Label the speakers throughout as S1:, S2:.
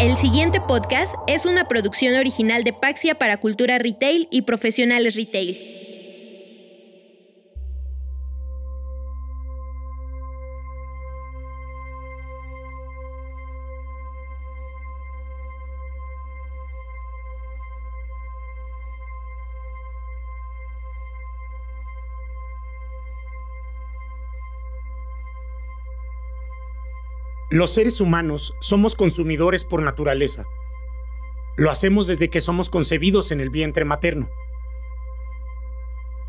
S1: El siguiente podcast es una producción original de Paxia para Cultura Retail y Profesionales Retail.
S2: Los seres humanos somos consumidores por naturaleza. Lo hacemos desde que somos concebidos en el vientre materno.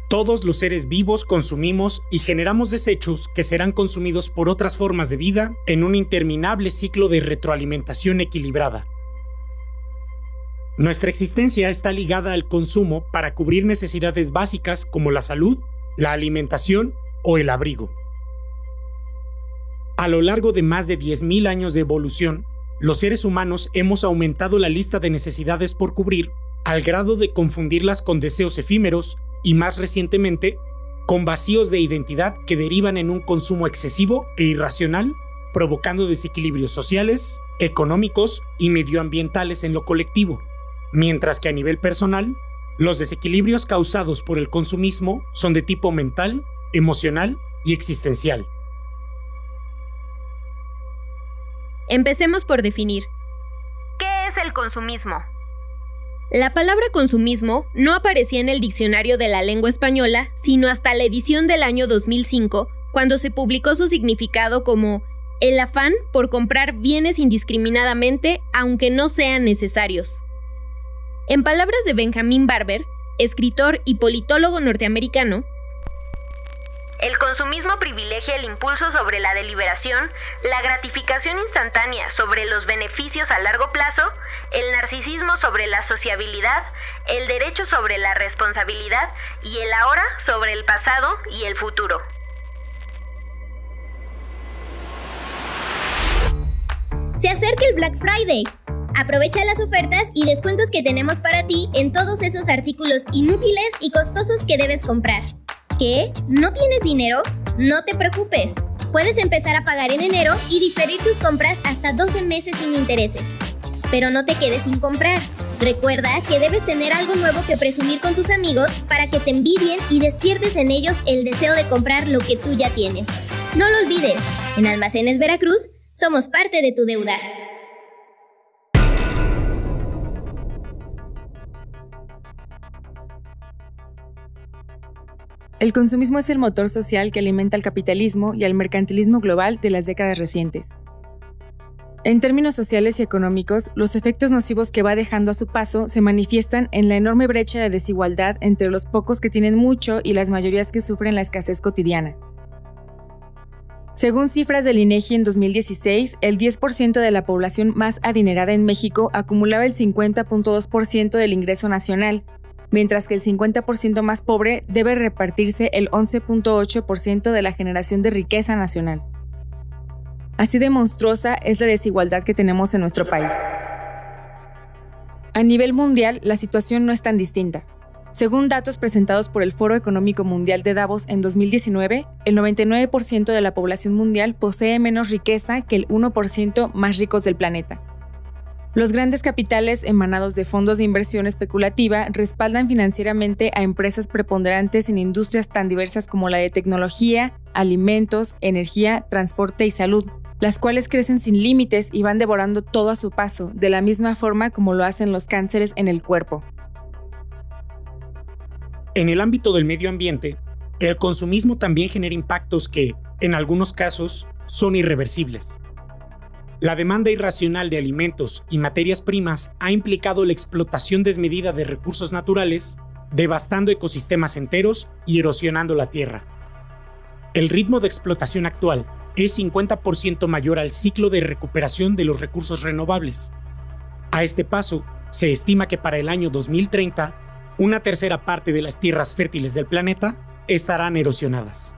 S2: Todos los seres vivos consumimos y generamos desechos que serán consumidos por otras formas de vida en un interminable ciclo de retroalimentación equilibrada. Nuestra existencia está ligada al consumo para cubrir necesidades básicas como la salud, la alimentación o el abrigo. A lo largo de más de 10.000 años de evolución, los seres humanos hemos aumentado la lista de necesidades por cubrir al grado de confundirlas con deseos efímeros y más recientemente, con vacíos de identidad que derivan en un consumo excesivo e irracional, provocando desequilibrios sociales, económicos y medioambientales en lo colectivo, mientras que a nivel personal, los desequilibrios causados por el consumismo son de tipo mental, emocional y existencial.
S1: Empecemos por definir. ¿Qué es el consumismo? La palabra consumismo no aparecía en el diccionario de la lengua española, sino hasta la edición del año 2005, cuando se publicó su significado como el afán por comprar bienes indiscriminadamente aunque no sean necesarios. En palabras de Benjamin Barber, escritor y politólogo norteamericano, el consumismo privilegia el impulso sobre la deliberación, la gratificación instantánea sobre los beneficios a largo plazo, el narcisismo sobre la sociabilidad, el derecho sobre la responsabilidad y el ahora sobre el pasado y el futuro.
S3: Se acerca el Black Friday. Aprovecha las ofertas y descuentos que tenemos para ti en todos esos artículos inútiles y costosos que debes comprar. ¿Qué? ¿No tienes dinero? No te preocupes. Puedes empezar a pagar en enero y diferir tus compras hasta 12 meses sin intereses. Pero no te quedes sin comprar. Recuerda que debes tener algo nuevo que presumir con tus amigos para que te envidien y despiertes en ellos el deseo de comprar lo que tú ya tienes. No lo olvides, en Almacenes Veracruz somos parte de tu deuda.
S4: El consumismo es el motor social que alimenta al capitalismo y al mercantilismo global de las décadas recientes. En términos sociales y económicos, los efectos nocivos que va dejando a su paso se manifiestan en la enorme brecha de desigualdad entre los pocos que tienen mucho y las mayorías que sufren la escasez cotidiana. Según cifras del INEGI en 2016, el 10% de la población más adinerada en México acumulaba el 50.2% del ingreso nacional, mientras que el 50% más pobre debe repartirse el 11.8% de la generación de riqueza nacional. Así de monstruosa es la desigualdad que tenemos en nuestro país. A nivel mundial, la situación no es tan distinta. Según datos presentados por el Foro Económico Mundial de Davos en 2019, el 99% de la población mundial posee menos riqueza que el 1% más ricos del planeta. Los grandes capitales emanados de fondos de inversión especulativa respaldan financieramente a empresas preponderantes en industrias tan diversas como la de tecnología, alimentos, energía, transporte y salud, las cuales crecen sin límites y van devorando todo a su paso, de la misma forma como lo hacen los cánceres en el cuerpo.
S2: En el ámbito del medio ambiente, el consumismo también genera impactos que, en algunos casos, son irreversibles. La demanda irracional de alimentos y materias primas ha implicado la explotación desmedida de recursos naturales, devastando ecosistemas enteros y erosionando la tierra. El ritmo de explotación actual es 50% mayor al ciclo de recuperación de los recursos renovables. A este paso, se estima que para el año 2030, una tercera parte de las tierras fértiles del planeta estarán erosionadas.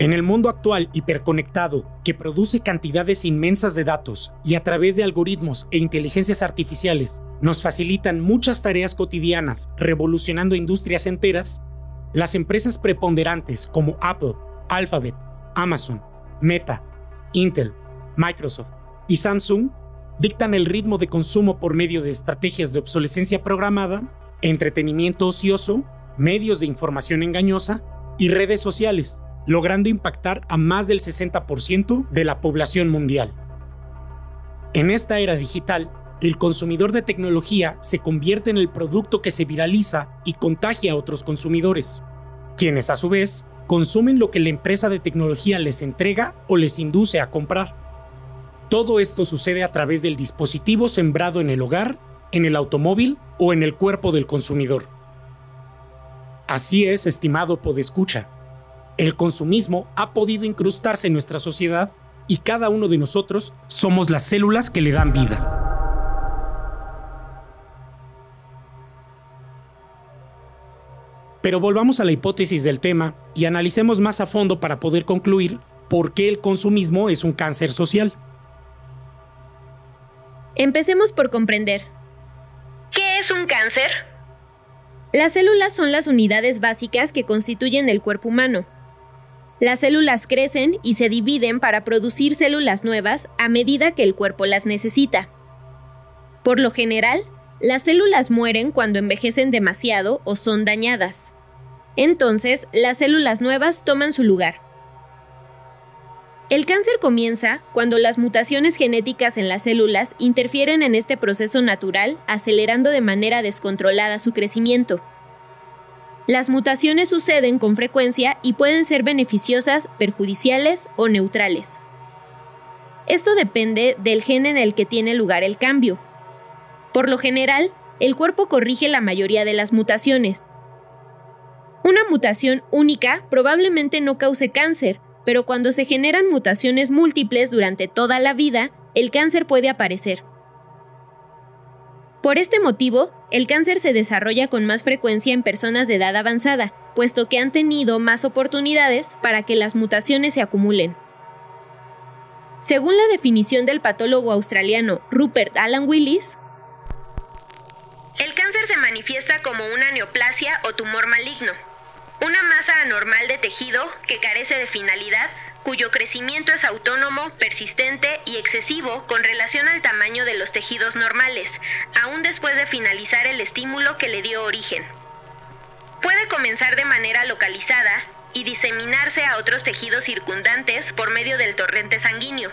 S2: En el mundo actual hiperconectado, que produce cantidades inmensas de datos y a través de algoritmos e inteligencias artificiales nos facilitan muchas tareas cotidianas, revolucionando industrias enteras, las empresas preponderantes como Apple, Alphabet, Amazon, Meta, Intel, Microsoft y Samsung dictan el ritmo de consumo por medio de estrategias de obsolescencia programada, entretenimiento ocioso, medios de información engañosa y redes sociales, logrando impactar a más del 60% de la población mundial. En esta era digital, el consumidor de tecnología se convierte en el producto que se viraliza y contagia a otros consumidores, quienes a su vez consumen lo que la empresa de tecnología les entrega o les induce a comprar. Todo esto sucede a través del dispositivo sembrado en el hogar, en el automóvil o en el cuerpo del consumidor. Así es, estimado podescucha. El consumismo ha podido incrustarse en nuestra sociedad y cada uno de nosotros somos las células que le dan vida. Pero volvamos a la hipótesis del tema y analicemos más a fondo para poder concluir por qué el consumismo es un cáncer social.
S1: Empecemos por comprender. ¿Qué es un cáncer? Las células son las unidades básicas que constituyen el cuerpo humano. Las células crecen y se dividen para producir células nuevas a medida que el cuerpo las necesita. Por lo general, las células mueren cuando envejecen demasiado o son dañadas. Entonces, las células nuevas toman su lugar. El cáncer comienza cuando las mutaciones genéticas en las células interfieren en este proceso natural, acelerando de manera descontrolada su crecimiento. Las mutaciones suceden con frecuencia y pueden ser beneficiosas, perjudiciales o neutrales. Esto depende del gen en el que tiene lugar el cambio. Por lo general, el cuerpo corrige la mayoría de las mutaciones, una mutación única probablemente no cause cáncer, pero cuando se generan mutaciones múltiples durante toda la vida, el cáncer puede aparecer. Por este motivo, el cáncer se desarrolla con más frecuencia en personas de edad avanzada, puesto que han tenido más oportunidades para que las mutaciones se acumulen. Según la definición del patólogo australiano Rupert Alan Willis, el cáncer se manifiesta como una neoplasia o tumor maligno, una masa anormal de tejido que carece de finalidad, cuyo crecimiento es autónomo, persistente y excesivo con relación al tamaño de los tejidos normales, aún después de finalizar el estímulo que le dio origen. Puede comenzar de manera localizada y diseminarse a otros tejidos circundantes por medio del torrente sanguíneo.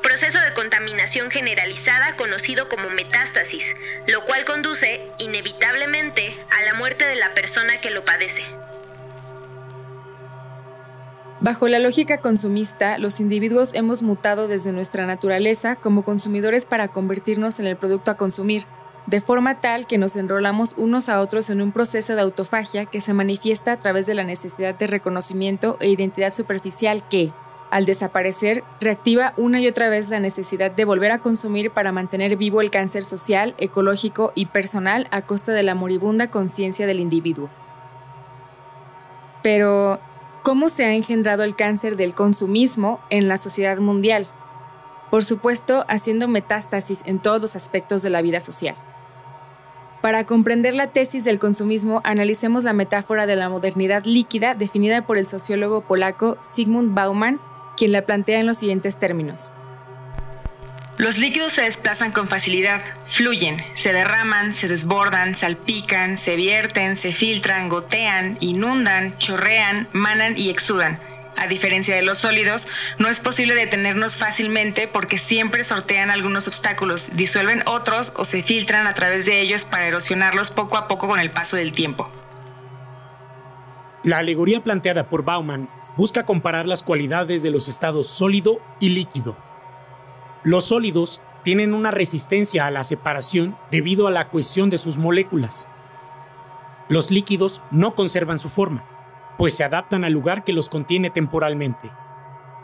S1: Proceso de contaminación generalizada conocido como metástasis, lo cual conduce, inevitablemente, a la muerte de la persona que lo padece.
S4: Bajo la lógica consumista, los individuos hemos mutado desde nuestra naturaleza como consumidores para convertirnos en el producto a consumir, de forma tal que nos enrolamos unos a otros en un proceso de autofagia que se manifiesta a través de la necesidad de reconocimiento e identidad superficial que, al desaparecer, reactiva una y otra vez la necesidad de volver a consumir para mantener vivo el cáncer social, ecológico y personal a costa de la moribunda conciencia del individuo. Pero, ¿Cómo se ha engendrado el cáncer del consumismo en la sociedad mundial? Por supuesto, haciendo metástasis en todos los aspectos de la vida social. Para comprender la tesis del consumismo, analicemos la metáfora de la modernidad líquida definida por el sociólogo polaco Sigmund Bauman, quien la plantea en los siguientes términos.
S5: Los líquidos se desplazan con facilidad, fluyen, se derraman, se desbordan, salpican, se vierten, se filtran, gotean, inundan, chorrean, manan y exudan. A diferencia de los sólidos, no es posible detenernos fácilmente porque siempre sortean algunos obstáculos, disuelven otros o se filtran a través de ellos para erosionarlos poco a poco con el paso del tiempo.
S2: La alegoría planteada por Bauman busca comparar las cualidades de los estados sólido y líquido los sólidos tienen una resistencia a la separación debido a la cohesión de sus moléculas. Los líquidos no conservan su forma, pues se adaptan al lugar que los contiene temporalmente.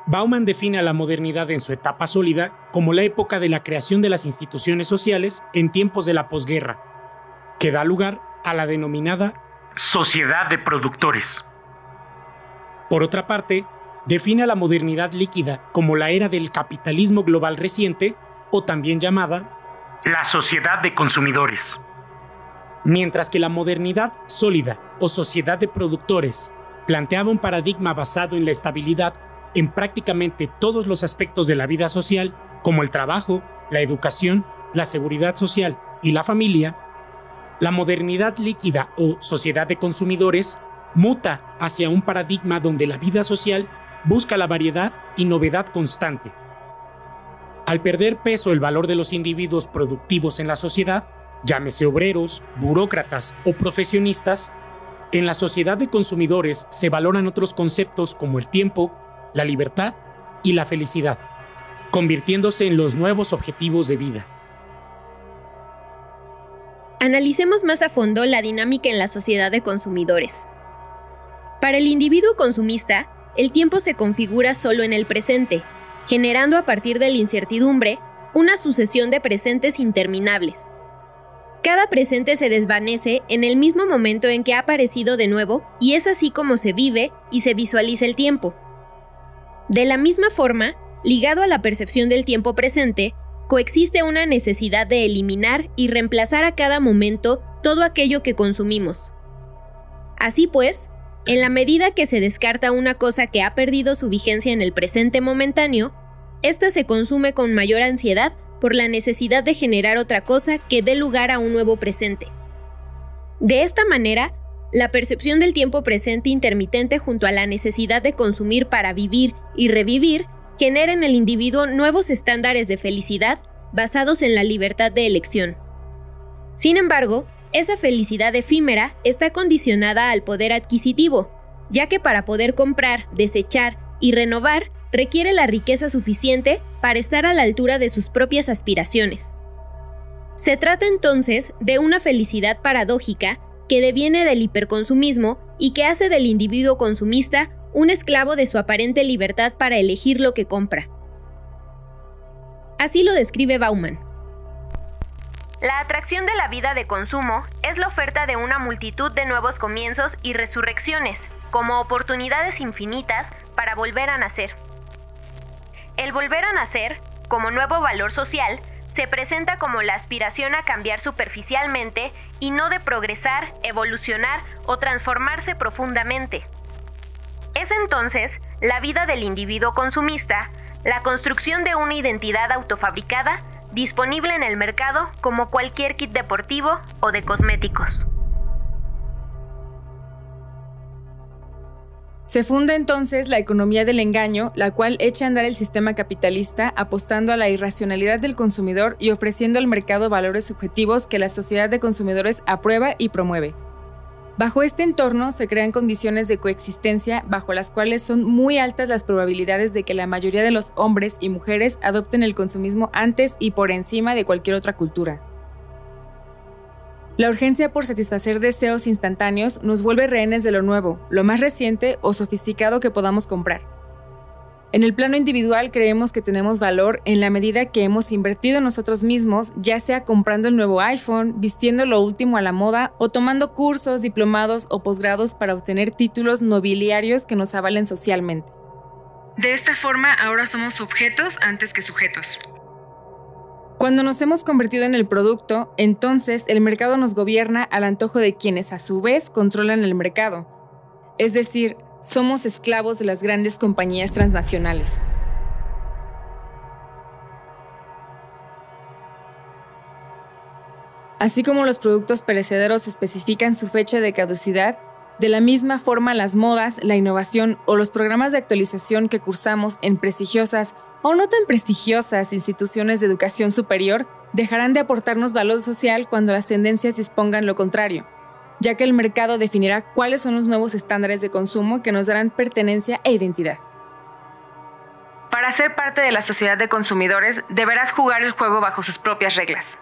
S2: Bauman define a la modernidad en su etapa sólida como la época de la creación de las instituciones sociales en tiempos de la posguerra, que da lugar a la denominada sociedad de productores. Por otra parte, define a la modernidad líquida como la era del capitalismo global reciente, o también llamada la sociedad de consumidores. Mientras que la modernidad sólida o sociedad de productores planteaba un paradigma basado en la estabilidad en prácticamente todos los aspectos de la vida social, como el trabajo, la educación, la seguridad social y la familia, la modernidad líquida o sociedad de consumidores muta hacia un paradigma donde la vida social busca la variedad y novedad constante. Al perder peso el valor de los individuos productivos en la sociedad, llámese obreros, burócratas o profesionistas, en la sociedad de consumidores se valoran otros conceptos como el tiempo, la libertad y la felicidad, convirtiéndose en los nuevos objetivos de vida.
S1: Analicemos más a fondo la dinámica en la sociedad de consumidores. Para el individuo consumista, el tiempo se configura solo en el presente, generando a partir de la incertidumbre una sucesión de presentes interminables. Cada presente se desvanece en el mismo momento en que ha aparecido de nuevo y es así como se vive y se visualiza el tiempo. De la misma forma, ligado a la percepción del tiempo presente, coexiste una necesidad de eliminar y reemplazar a cada momento todo aquello que consumimos. Así pues, en la medida que se descarta una cosa que ha perdido su vigencia en el presente momentáneo, ésta se consume con mayor ansiedad por la necesidad de generar otra cosa que dé lugar a un nuevo presente. De esta manera, la percepción del tiempo presente intermitente junto a la necesidad de consumir para vivir y revivir genera en el individuo nuevos estándares de felicidad basados en la libertad de elección. Sin embargo, esa felicidad efímera está condicionada al poder adquisitivo, ya que para poder comprar, desechar y renovar requiere la riqueza suficiente para estar a la altura de sus propias aspiraciones. Se trata entonces de una felicidad paradójica que deviene del hiperconsumismo y que hace del individuo consumista un esclavo de su aparente libertad para elegir lo que compra. Así lo describe Bauman. La atracción de la vida de consumo es la oferta de una multitud de nuevos comienzos y resurrecciones, como oportunidades infinitas para volver a nacer. El volver a nacer, como nuevo valor social, se presenta como la aspiración a cambiar superficialmente y no de progresar, evolucionar o transformarse profundamente. Es entonces la vida del individuo consumista, la construcción de una identidad autofabricada disponible en el mercado como cualquier kit deportivo o de cosméticos.
S4: Se funda entonces la economía del engaño, la cual echa a andar el sistema capitalista apostando a la irracionalidad del consumidor y ofreciendo al mercado valores subjetivos que la sociedad de consumidores aprueba y promueve. Bajo este entorno se crean condiciones de coexistencia bajo las cuales son muy altas las probabilidades de que la mayoría de los hombres y mujeres adopten el consumismo antes y por encima de cualquier otra cultura. La urgencia por satisfacer deseos instantáneos nos vuelve rehenes de lo nuevo, lo más reciente o sofisticado que podamos comprar. En el plano individual creemos que tenemos valor en la medida que hemos invertido en nosotros mismos, ya sea comprando el nuevo iPhone, vistiendo lo último a la moda o tomando cursos, diplomados o posgrados para obtener títulos nobiliarios que nos avalen socialmente. De esta forma ahora somos objetos antes que sujetos. Cuando nos hemos convertido en el producto, entonces el mercado nos gobierna al antojo de quienes a su vez controlan el mercado. Es decir, somos esclavos de las grandes compañías transnacionales. Así como los productos perecederos especifican su fecha de caducidad, de la misma forma las modas, la innovación o los programas de actualización que cursamos en prestigiosas o no tan prestigiosas instituciones de educación superior dejarán de aportarnos valor social cuando las tendencias dispongan lo contrario, ya que el mercado definirá cuáles son los nuevos estándares de consumo que nos darán pertenencia e identidad. Para ser parte de la sociedad de consumidores, deberás jugar el juego bajo sus propias reglas.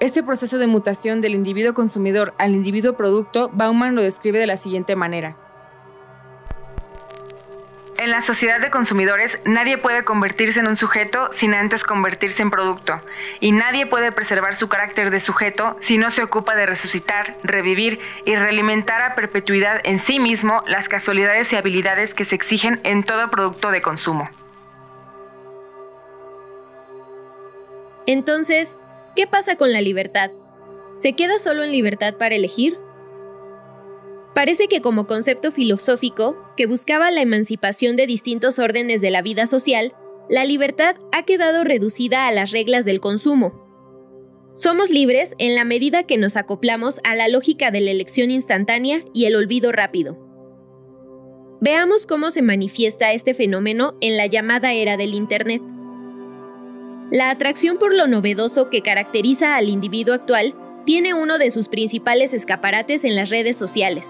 S4: Este proceso de mutación del individuo consumidor al individuo producto, Bauman lo describe de la siguiente manera. En la sociedad de consumidores nadie puede convertirse en un sujeto sin antes convertirse en producto, y nadie puede preservar su carácter de sujeto si no se ocupa de resucitar, revivir y realimentar a perpetuidad en sí mismo las casualidades y habilidades que se exigen en todo producto de consumo.
S1: Entonces, ¿qué pasa con la libertad? ¿Se queda solo en libertad para elegir? Parece que como concepto filosófico, que buscaba la emancipación de distintos órdenes de la vida social, la libertad ha quedado reducida a las reglas del consumo. Somos libres en la medida que nos acoplamos a la lógica de la elección instantánea y el olvido rápido. Veamos cómo se manifiesta este fenómeno en la llamada era del Internet. La atracción por lo novedoso que caracteriza al individuo actual tiene uno de sus principales escaparates en las redes sociales.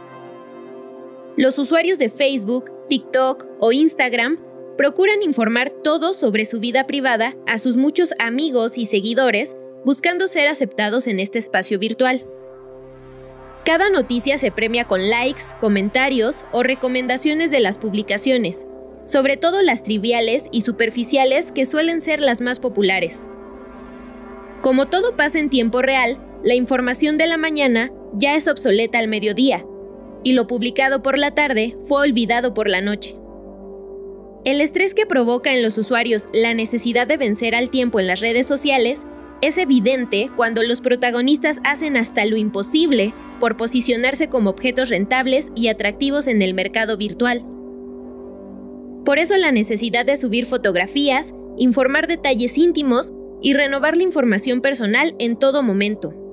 S1: Los usuarios de Facebook, TikTok o Instagram procuran informar todo sobre su vida privada a sus muchos amigos y seguidores buscando ser aceptados en este espacio virtual. Cada noticia se premia con likes, comentarios o recomendaciones de las publicaciones, sobre todo las triviales y superficiales que suelen ser las más populares. Como todo pasa en tiempo real, la información de la mañana ya es obsoleta al mediodía, y lo publicado por la tarde fue olvidado por la noche. El estrés que provoca en los usuarios la necesidad de vencer al tiempo en las redes sociales es evidente cuando los protagonistas hacen hasta lo imposible por posicionarse como objetos rentables y atractivos en el mercado virtual. Por eso la necesidad de subir fotografías, informar detalles íntimos y renovar la información personal en todo momento.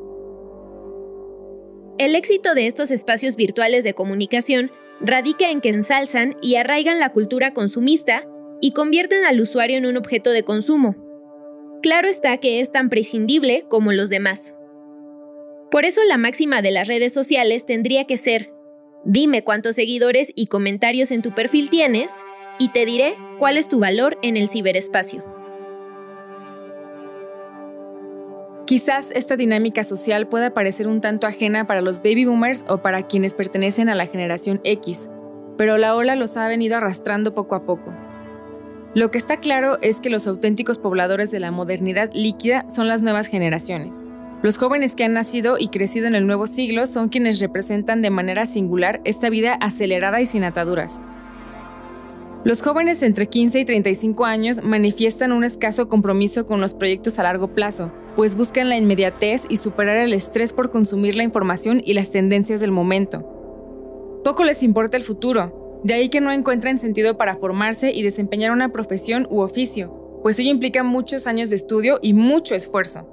S1: El éxito de estos espacios virtuales de comunicación radica en que ensalzan y arraigan la cultura consumista y convierten al usuario en un objeto de consumo. Claro está que es tan prescindible como los demás. Por eso la máxima de las redes sociales tendría que ser, dime cuántos seguidores y comentarios en tu perfil tienes y te diré cuál es tu valor en el ciberespacio.
S4: Quizás esta dinámica social pueda parecer un tanto ajena para los baby boomers o para quienes pertenecen a la generación X, pero la ola los ha venido arrastrando poco a poco. Lo que está claro es que los auténticos pobladores de la modernidad líquida son las nuevas generaciones. Los jóvenes que han nacido y crecido en el nuevo siglo son quienes representan de manera singular esta vida acelerada y sin ataduras. Los jóvenes entre 15 y 35 años manifiestan un escaso compromiso con los proyectos a largo plazo, pues buscan la inmediatez y superar el estrés por consumir la información y las tendencias del momento. Poco les importa el futuro, de ahí que no encuentran sentido para formarse y desempeñar una profesión u oficio, pues ello implica muchos años de estudio y mucho esfuerzo.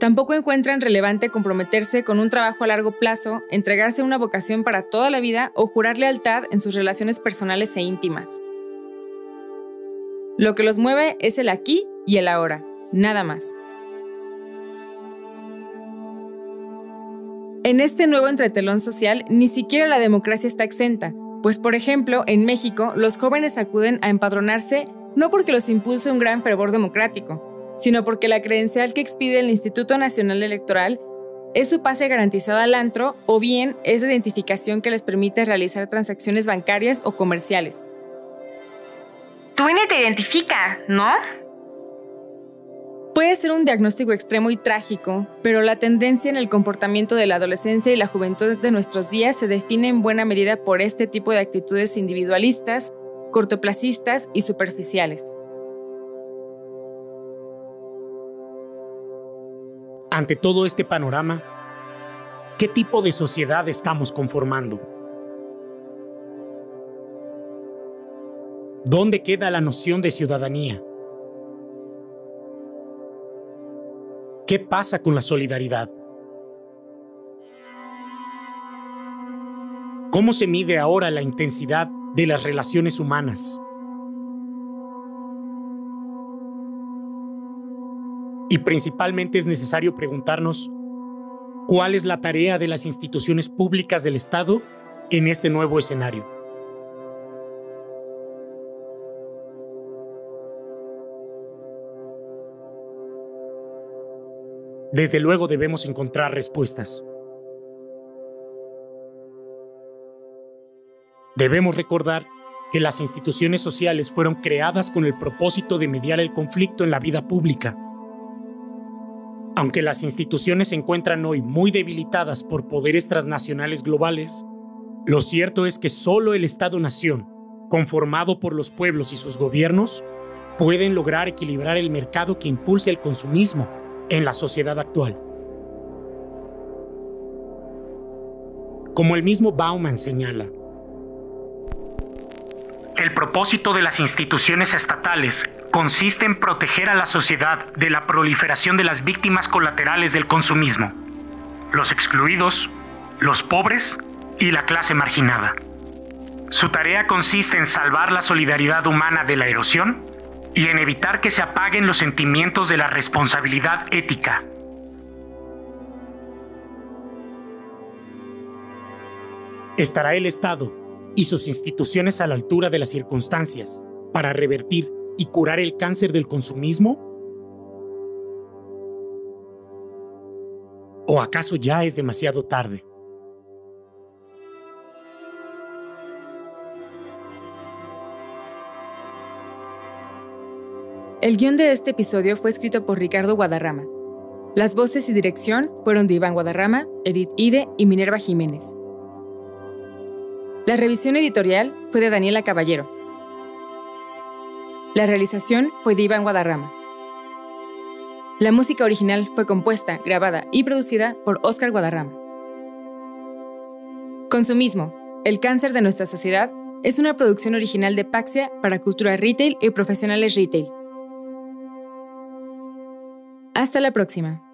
S4: Tampoco encuentran relevante comprometerse con un trabajo a largo plazo, entregarse a una vocación para toda la vida o jurar lealtad en sus relaciones personales e íntimas. Lo que los mueve es el aquí y el ahora, nada más. En este nuevo entretelón social, ni siquiera la democracia está exenta, pues por ejemplo, en México, los jóvenes acuden a empadronarse no porque los impulse un gran fervor democrático, sino porque la credencial que expide el Instituto Nacional Electoral es su pase garantizado al antro o bien es la identificación que les permite realizar transacciones bancarias o comerciales.
S5: Tu INE te identifica, ¿no?
S4: Puede ser un diagnóstico extremo y trágico, pero la tendencia en el comportamiento de la adolescencia y la juventud de nuestros días se define en buena medida por este tipo de actitudes individualistas, cortoplacistas y superficiales.
S2: Ante todo este panorama, ¿qué tipo de sociedad estamos conformando? ¿Dónde queda la noción de ciudadanía? ¿Qué pasa con la solidaridad? ¿Cómo se mide ahora la intensidad de las relaciones humanas? Y principalmente es necesario preguntarnos cuál es la tarea de las instituciones públicas del Estado en este nuevo escenario. Desde luego debemos encontrar respuestas. Debemos recordar que las instituciones sociales fueron creadas con el propósito de mediar el conflicto en la vida pública. Aunque las instituciones se encuentran hoy muy debilitadas por poderes transnacionales globales, lo cierto es que solo el Estado-nación, conformado por los pueblos y sus gobiernos, pueden lograr equilibrar el mercado que impulse el consumismo en la sociedad actual. Como el mismo Bauman señala, el propósito de las instituciones estatales consiste en proteger a la sociedad de la proliferación de las víctimas colaterales del consumismo, los excluidos, los pobres y la clase marginada. Su tarea consiste en salvar la solidaridad humana de la erosión y en evitar que se apaguen los sentimientos de la responsabilidad ética. ¿Estará el Estado y sus instituciones a la altura de las circunstancias para revertir y curar el cáncer del consumismo? ¿O acaso ya es demasiado tarde?
S4: El guion de este episodio fue escrito por Ricardo Guadarrama. Las voces y dirección fueron de Iván Guadarrama, Edith Ide y Minerva Jiménez. La revisión editorial fue de Daniela Caballero. La realización fue de Iván Guadarrama. La música original fue compuesta, grabada y producida por Óscar Guadarrama. Consumismo, el cáncer de nuestra sociedad, es una producción original de Paxia para Cultura Retail y Profesionales Retail. Hasta la próxima.